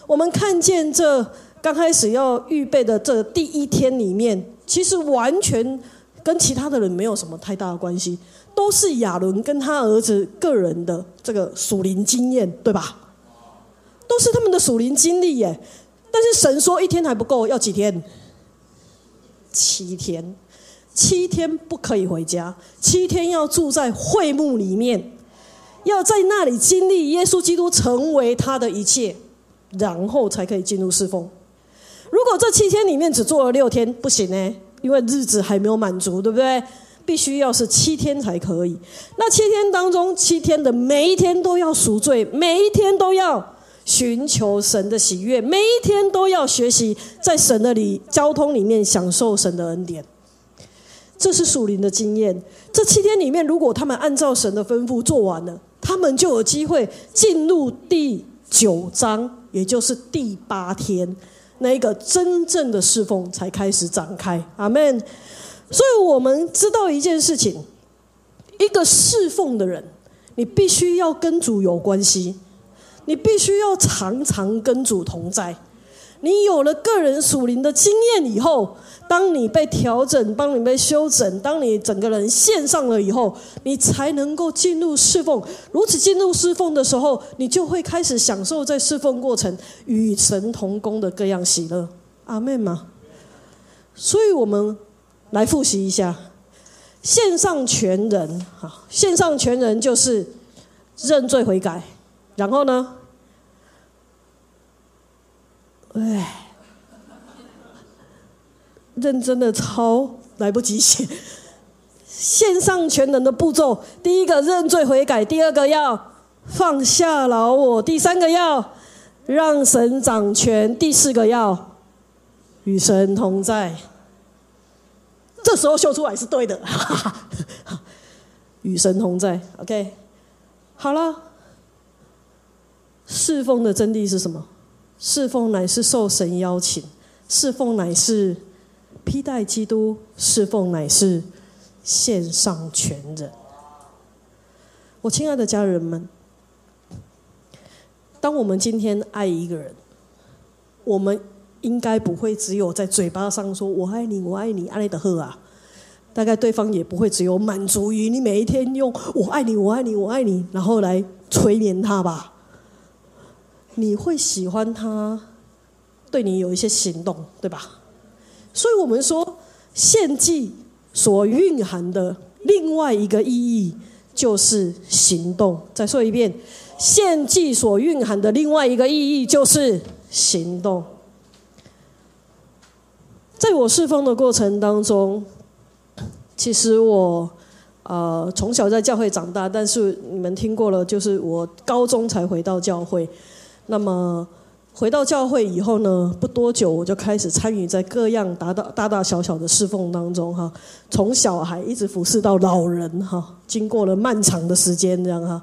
我们看见这刚开始要预备的这第一天里面，其实完全跟其他的人没有什么太大的关系，都是亚伦跟他儿子个人的这个属灵经验，对吧？都是他们的属灵经历耶。但是神说一天还不够，要几天？七天。七天不可以回家，七天要住在会幕里面，要在那里经历耶稣基督成为他的一切，然后才可以进入侍奉。如果这七天里面只做了六天，不行呢，因为日子还没有满足，对不对？必须要是七天才可以。那七天当中，七天的每一天都要赎罪，每一天都要寻求神的喜悦，每一天都要学习在神的里交通里面享受神的恩典。这是属灵的经验。这七天里面，如果他们按照神的吩咐做完了，他们就有机会进入第九章，也就是第八天，那一个真正的侍奉才开始展开。阿门。所以我们知道一件事情：一个侍奉的人，你必须要跟主有关系，你必须要常常跟主同在。你有了个人属灵的经验以后，当你被调整，帮你被修整，当你整个人献上了以后，你才能够进入侍奉。如此进入侍奉的时候，你就会开始享受在侍奉过程与神同工的各样喜乐。阿妹吗？所以我们来复习一下线上全人。好，线上全人就是认罪悔改，然后呢？哎，认真的抄来不及写。线上全能的步骤：第一个认罪悔改，第二个要放下老我，第三个要让神掌权，第四个要与神同在。这时候秀出来是对的，<laughs> 与神同在。OK，好了，侍奉的真谛是什么？侍奉乃是受神邀请，侍奉乃是披戴基督，侍奉乃是献上全人。我亲爱的家人们，当我们今天爱一个人，我们应该不会只有在嘴巴上说“我爱你，我爱你”，爱的赫啊。大概对方也不会只有满足于你每一天用“我爱你，我爱你，我爱你”，然后来催眠他吧。你会喜欢他，对你有一些行动，对吧？所以我们说，献祭所蕴含的另外一个意义就是行动。再说一遍，献祭所蕴含的另外一个意义就是行动。在我侍奉的过程当中，其实我呃从小在教会长大，但是你们听过了，就是我高中才回到教会。那么回到教会以后呢，不多久我就开始参与在各样大大大大小小的侍奉当中哈，从小孩一直服侍到老人哈，经过了漫长的时间这样哈。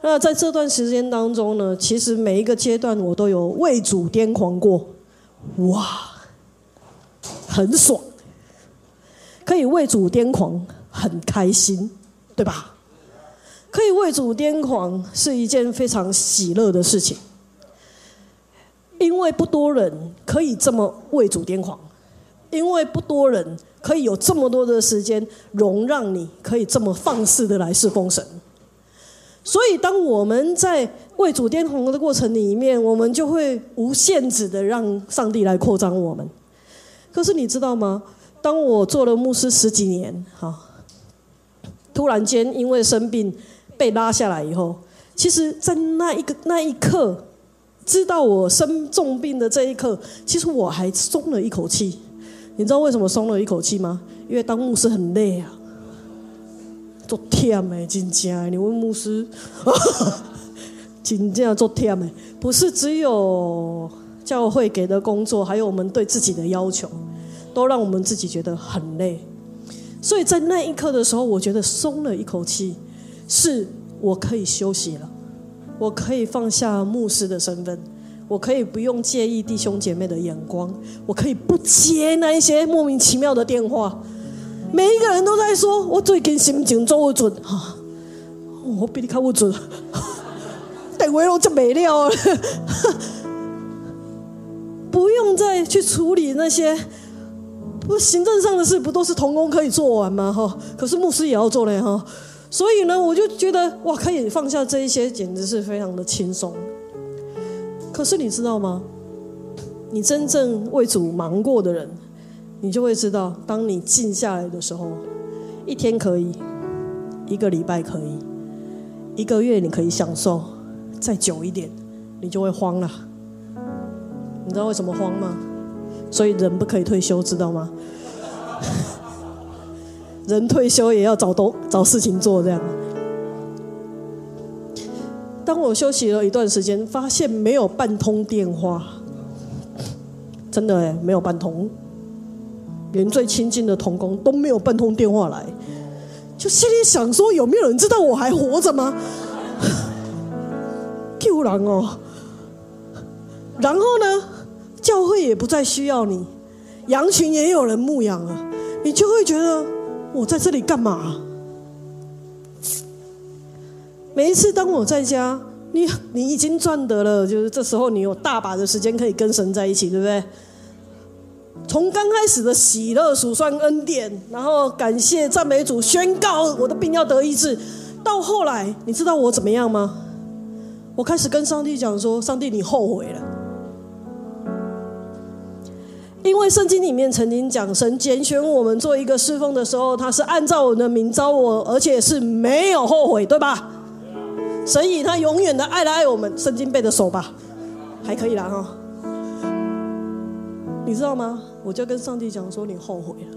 那在这段时间当中呢，其实每一个阶段我都有为主癫狂过，哇，很爽，可以为主癫狂，很开心，对吧？可以为主癫狂是一件非常喜乐的事情。因为不多人可以这么为主癫狂，因为不多人可以有这么多的时间容让你可以这么放肆的来侍奉神，所以当我们在为主癫狂的过程里面，我们就会无限制的让上帝来扩张我们。可是你知道吗？当我做了牧师十几年，哈，突然间因为生病被拉下来以后，其实，在那一个那一刻。知道我生重病的这一刻，其实我还松了一口气。你知道为什么松了一口气吗？因为当牧师很累啊，做天诶，真正你问牧师，<laughs> 真正做天诶，不是只有教会给的工作，还有我们对自己的要求，都让我们自己觉得很累。所以在那一刻的时候，我觉得松了一口气，是我可以休息了。我可以放下牧师的身份，我可以不用介意弟兄姐妹的眼光，我可以不接那一些莫名其妙的电话。每一个人都在说，我最近心情做不准哈，我比你看不准，电话都接没了，不用再去处理那些不行政上的事，不都是童工可以做完吗？哈，可是牧师也要做嘞哈。所以呢，我就觉得哇，可以放下这一些，简直是非常的轻松。可是你知道吗？你真正为主忙过的人，你就会知道，当你静下来的时候，一天可以，一个礼拜可以，一个月你可以享受，再久一点，你就会慌了。你知道为什么慌吗？所以人不可以退休，知道吗？人退休也要找东找事情做，这样。当我休息了一段时间，发现没有半通电话，真的哎，没有半通，连最亲近的同工都没有半通电话来，就心里想说：有没有人知道我还活着吗？<laughs> 救人哦！然后呢，教会也不再需要你，羊群也有人牧养了，你就会觉得。我在这里干嘛？每一次当我在家你你已经赚得了，就是这时候你有大把的时间可以跟神在一起，对不对？从刚开始的喜乐、数算恩典，然后感谢、赞美主、宣告我的病要得医治，到后来，你知道我怎么样吗？我开始跟上帝讲说：“上帝，你后悔了。”因为圣经里面曾经讲，神拣选我们做一个侍奉的时候，他是按照我的名招我，而且是没有后悔，对吧？神以他永远的爱来爱我们，圣经背的手吧？还可以啦哈。你知道吗？我就跟上帝讲说：“你后悔了，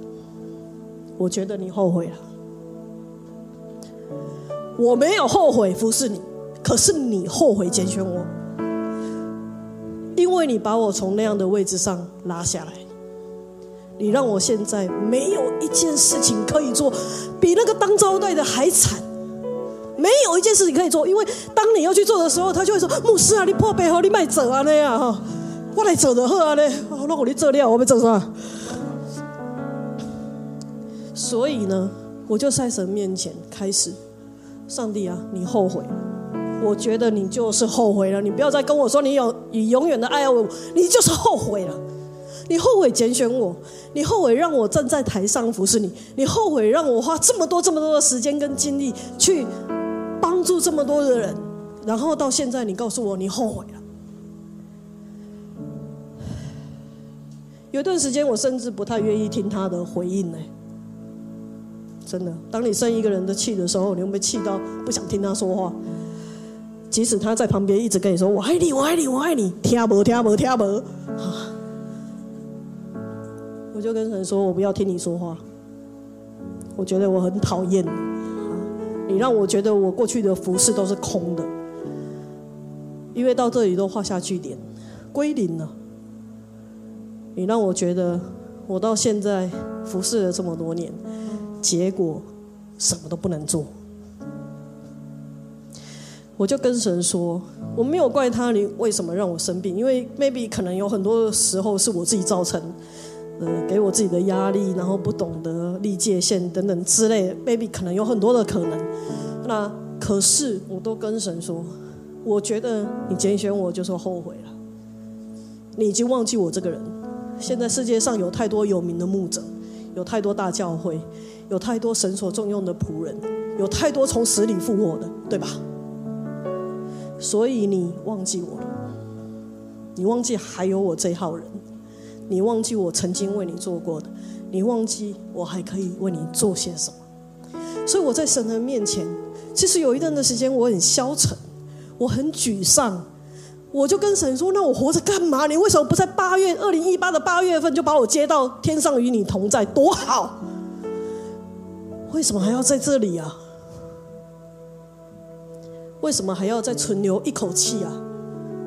我觉得你后悔了。我没有后悔服侍你，可是你后悔拣选我。”因为你把我从那样的位置上拉下来，你让我现在没有一件事情可以做，比那个当招待的还惨。没有一件事情可以做，因为当你要去做的时候，他就会说：“牧师啊，你破背后你卖走啊那样哈，我来走的喝啊嘞，那我你做了，我要做啥？”所以呢，我就在神面前开始，上帝啊，你后悔。我觉得你就是后悔了，你不要再跟我说你有你永远的爱我，你就是后悔了，你后悔拣选我，你后悔让我站在台上服侍你，你后悔让我花这么多这么多的时间跟精力去帮助这么多的人，然后到现在你告诉我你后悔了。有段时间我甚至不太愿意听他的回应呢，真的，当你生一个人的气的时候，你会被气到不想听他说话。即使他在旁边一直跟你说“我爱你，我爱你，我爱你”，听不听不听不，啊！我就跟神说：“我不要听你说话。”我觉得我很讨厌你，你让我觉得我过去的服饰都是空的，因为到这里都画下句点，归零了。你让我觉得我到现在服侍了这么多年，结果什么都不能做。我就跟神说，我没有怪他，你为什么让我生病？因为 maybe 可能有很多时候是我自己造成，呃，给我自己的压力，然后不懂得立界限等等之类，maybe 可能有很多的可能。那可是我都跟神说，我觉得你拣选我就是后悔了，你已经忘记我这个人。现在世界上有太多有名的牧者，有太多大教会，有太多神所重用的仆人，有太多从死里复活的，对吧？所以你忘记我了，你忘记还有我这号人，你忘记我曾经为你做过的，你忘记我还可以为你做些什么。所以我在神的面前，其实有一段的时间我很消沉，我很沮丧，我就跟神说：“那我活着干嘛？你为什么不在八月二零一八的八月份就把我接到天上与你同在，多好？为什么还要在这里啊？”为什么还要再存留一口气啊？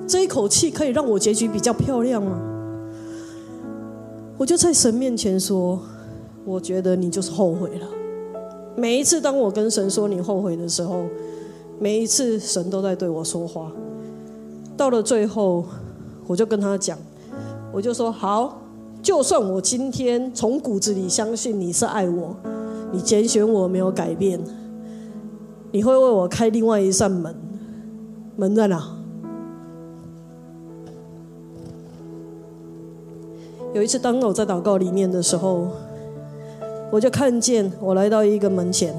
这一口气可以让我结局比较漂亮吗？我就在神面前说，我觉得你就是后悔了。每一次当我跟神说你后悔的时候，每一次神都在对我说话。到了最后，我就跟他讲，我就说好，就算我今天从骨子里相信你是爱我，你拣选我没有改变。你会为我开另外一扇门，门在哪？有一次，当我在祷告里面的时候，我就看见我来到一个门前，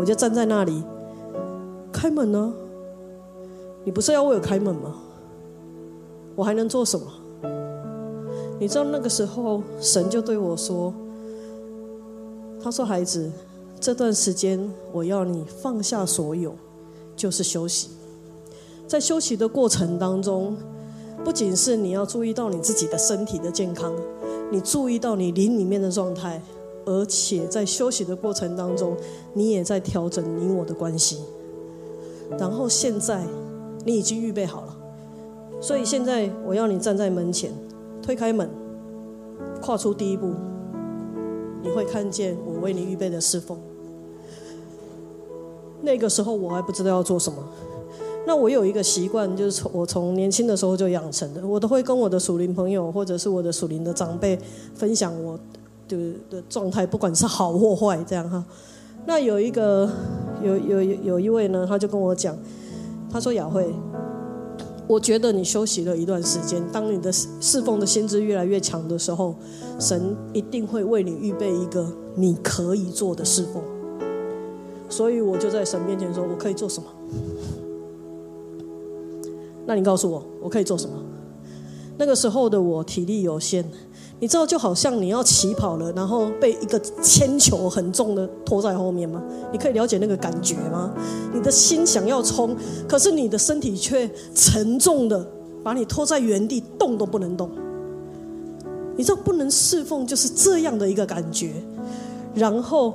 我就站在那里，开门呢？你不是要为我开门吗？我还能做什么？你知道那个时候，神就对我说：“他说，孩子。”这段时间，我要你放下所有，就是休息。在休息的过程当中，不仅是你要注意到你自己的身体的健康，你注意到你灵里面的状态，而且在休息的过程当中，你也在调整你我的关系。然后现在，你已经预备好了，所以现在我要你站在门前，推开门，跨出第一步，你会看见我为你预备的侍奉。那个时候我还不知道要做什么，那我有一个习惯，就是从我从年轻的时候就养成的，我都会跟我的属灵朋友或者是我的属灵的长辈分享我的的状态，不管是好或坏，这样哈。那有一个有有有一位呢，他就跟我讲，他说雅慧，我觉得你休息了一段时间，当你的侍奉的心智越来越强的时候，神一定会为你预备一个你可以做的侍奉。所以我就在神面前说，我可以做什么？那你告诉我，我可以做什么？那个时候的我体力有限，你知道，就好像你要起跑了，然后被一个铅球很重的拖在后面吗？你可以了解那个感觉吗？你的心想要冲，可是你的身体却沉重的把你拖在原地，动都不能动。你知道不能侍奉就是这样的一个感觉。然后，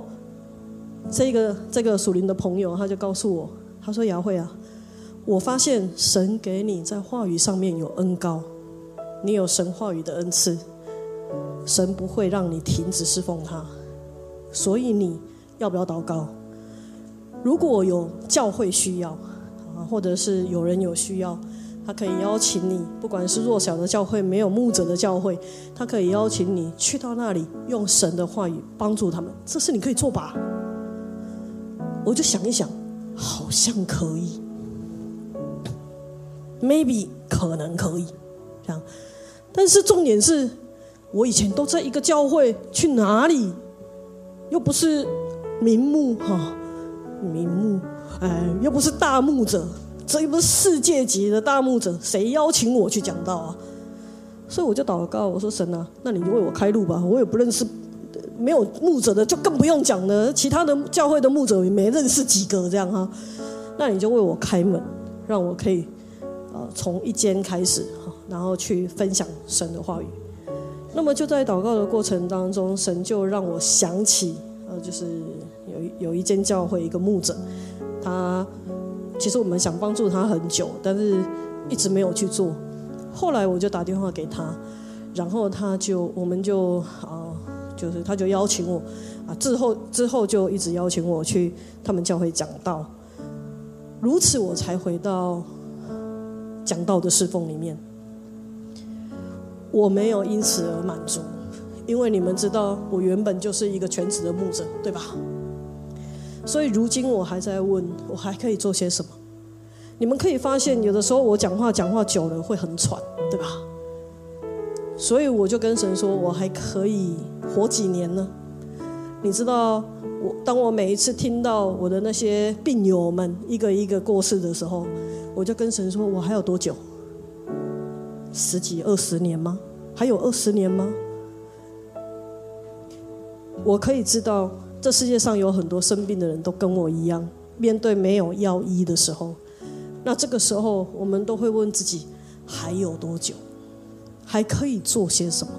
这个这个属灵的朋友他就告诉我，他说：“雅慧啊。”我发现神给你在话语上面有恩高，你有神话语的恩赐，神不会让你停止侍奉他，所以你要不要祷告？如果有教会需要啊，或者是有人有需要，他可以邀请你，不管是弱小的教会、没有牧者的教会，他可以邀请你去到那里，用神的话语帮助他们，这是你可以做吧？我就想一想，好像可以。maybe 可能可以这样，但是重点是，我以前都在一个教会，去哪里又不是名目哈，名目哎，又不是大牧者，这又不是世界级的大牧者，谁邀请我去讲道啊？所以我就祷告，我说神啊，那你就为我开路吧，我也不认识没有牧者的，就更不用讲了，其他的教会的牧者也没认识几个这样哈，那你就为我开门，让我可以呃。从一间开始哈，然后去分享神的话语。那么就在祷告的过程当中，神就让我想起，呃，就是有有一间教会一个牧者，他其实我们想帮助他很久，但是一直没有去做。后来我就打电话给他，然后他就我们就啊，就是他就邀请我啊，之后之后就一直邀请我去他们教会讲道，如此我才回到。讲道的侍奉里面，我没有因此而满足，因为你们知道，我原本就是一个全职的牧者，对吧？所以如今我还在问，我还可以做些什么？你们可以发现，有的时候我讲话讲话久了会很喘，对吧？所以我就跟神说，我还可以活几年呢？你知道，我当我每一次听到我的那些病友们一个一个过世的时候。我就跟神说：“我还有多久？十几、二十年吗？还有二十年吗？我可以知道，这世界上有很多生病的人都跟我一样，面对没有药医的时候，那这个时候我们都会问自己：还有多久？还可以做些什么？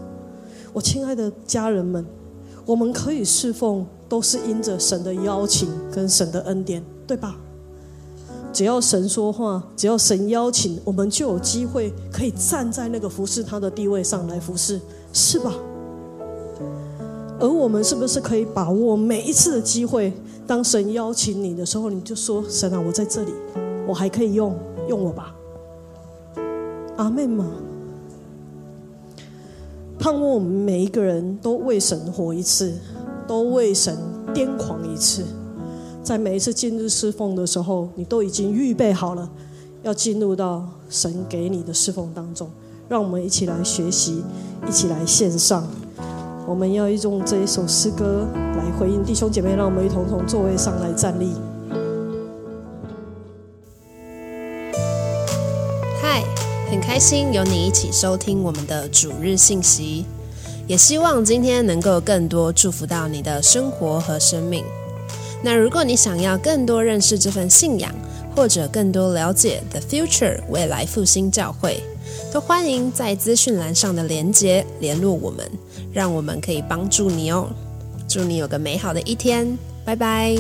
我亲爱的家人们，我们可以侍奉，都是因着神的邀请跟神的恩典，对吧？”只要神说话，只要神邀请，我们就有机会可以站在那个服侍他的地位上来服侍，是吧？而我们是不是可以把握每一次的机会？当神邀请你的时候，你就说：“神啊，我在这里，我还可以用，用我吧。”阿妹吗？盼望我们每一个人都为神活一次，都为神癫狂一次。在每一次进入侍奉的时候，你都已经预备好了，要进入到神给你的侍奉当中。让我们一起来学习，一起来献上。我们要用这一首诗歌来回应弟兄姐妹，让我们一同从座位上来站立。嗨，很开心有你一起收听我们的主日信息，也希望今天能够更多祝福到你的生活和生命。那如果你想要更多认识这份信仰，或者更多了解 The Future 未来复兴教会，都欢迎在资讯栏上的连结联络我们，让我们可以帮助你哦。祝你有个美好的一天，拜拜。